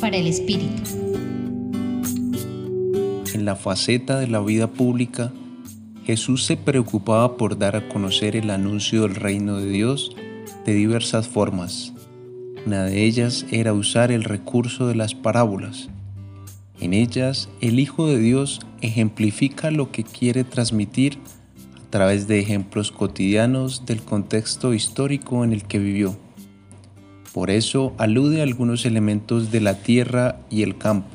Para el Espíritu. En la faceta de la vida pública, Jesús se preocupaba por dar a conocer el anuncio del reino de Dios de diversas formas. Una de ellas era usar el recurso de las parábolas. En ellas, el Hijo de Dios ejemplifica lo que quiere transmitir a través de ejemplos cotidianos del contexto histórico en el que vivió. Por eso alude a algunos elementos de la tierra y el campo.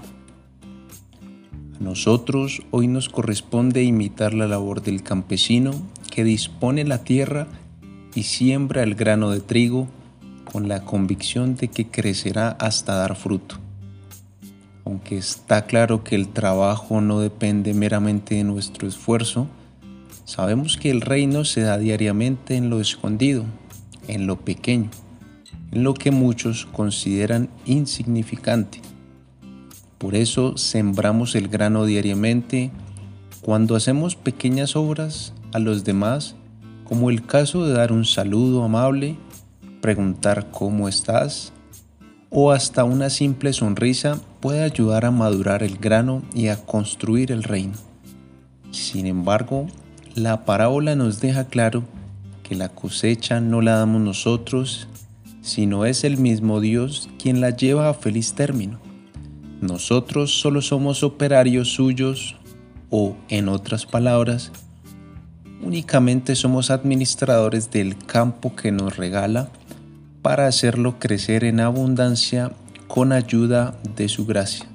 A nosotros hoy nos corresponde imitar la labor del campesino que dispone la tierra y siembra el grano de trigo con la convicción de que crecerá hasta dar fruto. Aunque está claro que el trabajo no depende meramente de nuestro esfuerzo, sabemos que el reino se da diariamente en lo escondido, en lo pequeño lo que muchos consideran insignificante. Por eso sembramos el grano diariamente cuando hacemos pequeñas obras a los demás, como el caso de dar un saludo amable, preguntar cómo estás, o hasta una simple sonrisa puede ayudar a madurar el grano y a construir el reino. Sin embargo, la parábola nos deja claro que la cosecha no la damos nosotros, sino es el mismo Dios quien la lleva a feliz término. Nosotros solo somos operarios suyos o, en otras palabras, únicamente somos administradores del campo que nos regala para hacerlo crecer en abundancia con ayuda de su gracia.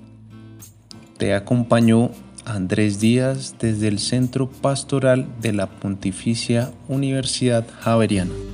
Te acompañó Andrés Díaz desde el Centro Pastoral de la Pontificia Universidad Javeriana.